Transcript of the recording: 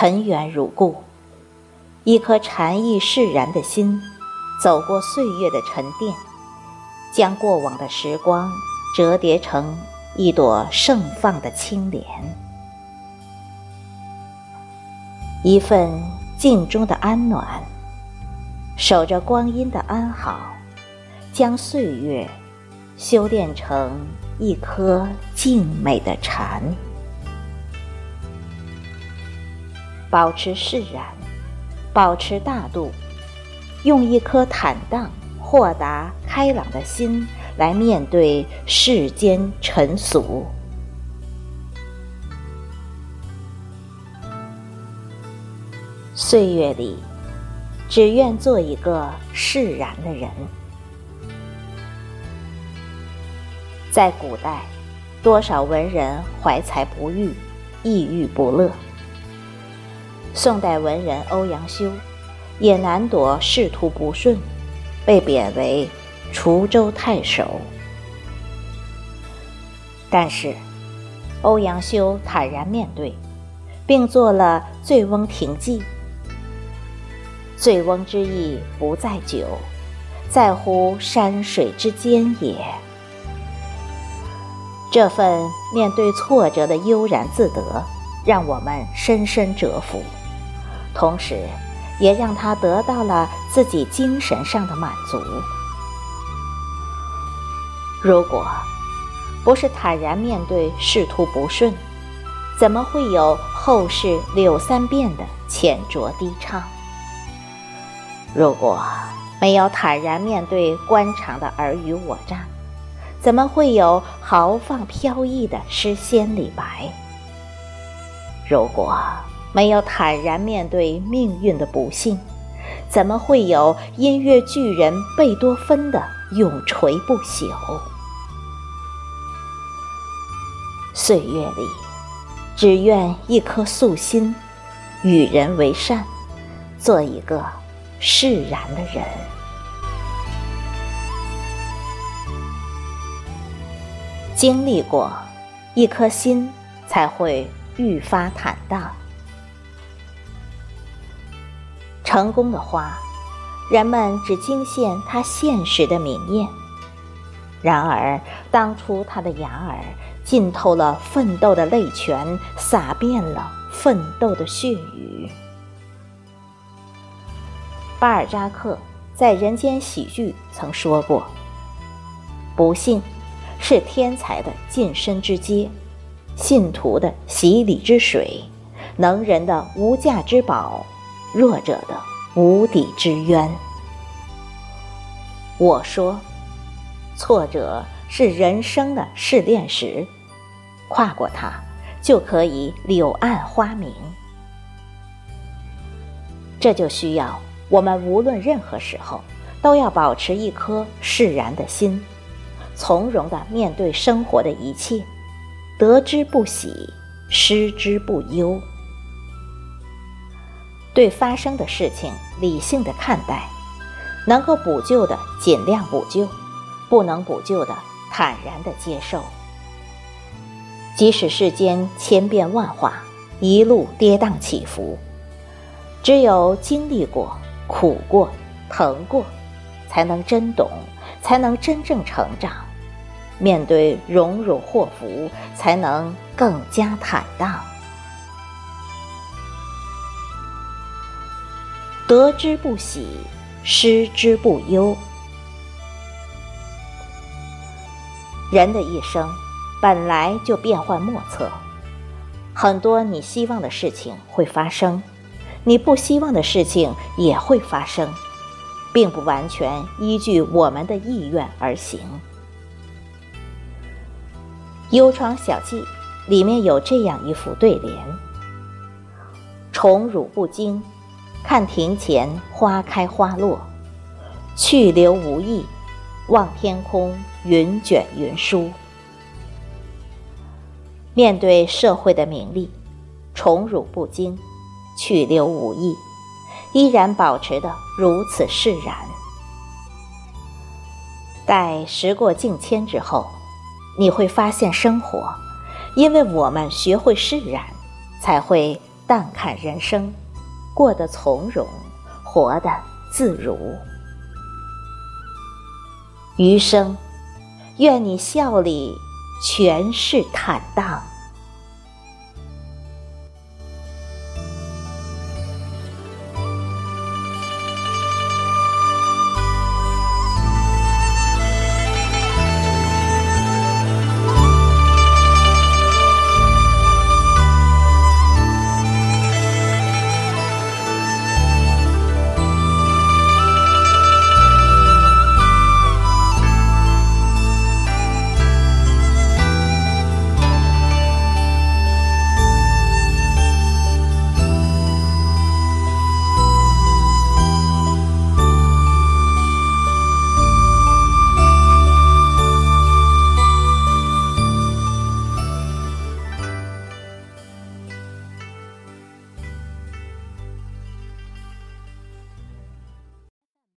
尘缘如故，一颗禅意释然的心，走过岁月的沉淀，将过往的时光折叠成一朵盛放的青莲，一份静中的安暖，守着光阴的安好，将岁月修炼成一颗静美的禅。保持释然，保持大度，用一颗坦荡、豁达、开朗的心来面对世间尘俗。岁月里，只愿做一个释然的人。在古代，多少文人怀才不遇，抑郁不乐。宋代文人欧阳修也难躲仕途不顺，被贬为滁州太守。但是，欧阳修坦然面对，并做了《醉翁亭记》。醉翁之意不在酒，在乎山水之间也。这份面对挫折的悠然自得，让我们深深折服。同时，也让他得到了自己精神上的满足。如果不是坦然面对仕途不顺，怎么会有后世柳三变的浅酌低唱？如果没有坦然面对官场的尔虞我诈，怎么会有豪放飘逸的诗仙李白？如果……没有坦然面对命运的不幸，怎么会有音乐巨人贝多芬的永垂不朽？岁月里，只愿一颗素心，与人为善，做一个释然的人。经历过，一颗心才会愈发坦荡。成功的花，人们只惊羡它现实的明艳；然而，当初它的芽儿浸透了奋斗的泪泉，洒遍了奋斗的血雨。巴尔扎克在《人间喜剧》曾说过：“不幸是天才的晋升之阶，信徒的洗礼之水，能人的无价之宝。”弱者的无底之渊。我说，挫折是人生的试炼石，跨过它，就可以柳暗花明。这就需要我们无论任何时候，都要保持一颗释然的心，从容的面对生活的一切，得之不喜，失之不忧。对发生的事情理性的看待，能够补救的尽量补救，不能补救的坦然的接受。即使世间千变万化，一路跌宕起伏，只有经历过、苦过、疼过，才能真懂，才能真正成长。面对荣辱祸福，才能更加坦荡。得之不喜，失之不忧。人的一生本来就变幻莫测，很多你希望的事情会发生，你不希望的事情也会发生，并不完全依据我们的意愿而行。《幽窗小记》里面有这样一副对联：“宠辱不惊。”看庭前花开花落，去留无意；望天空云卷云舒。面对社会的名利，宠辱不惊，去留无意，依然保持的如此释然。待时过境迁之后，你会发现，生活，因为我们学会释然，才会。淡看人生，过得从容，活得自如。余生，愿你笑里全是坦荡。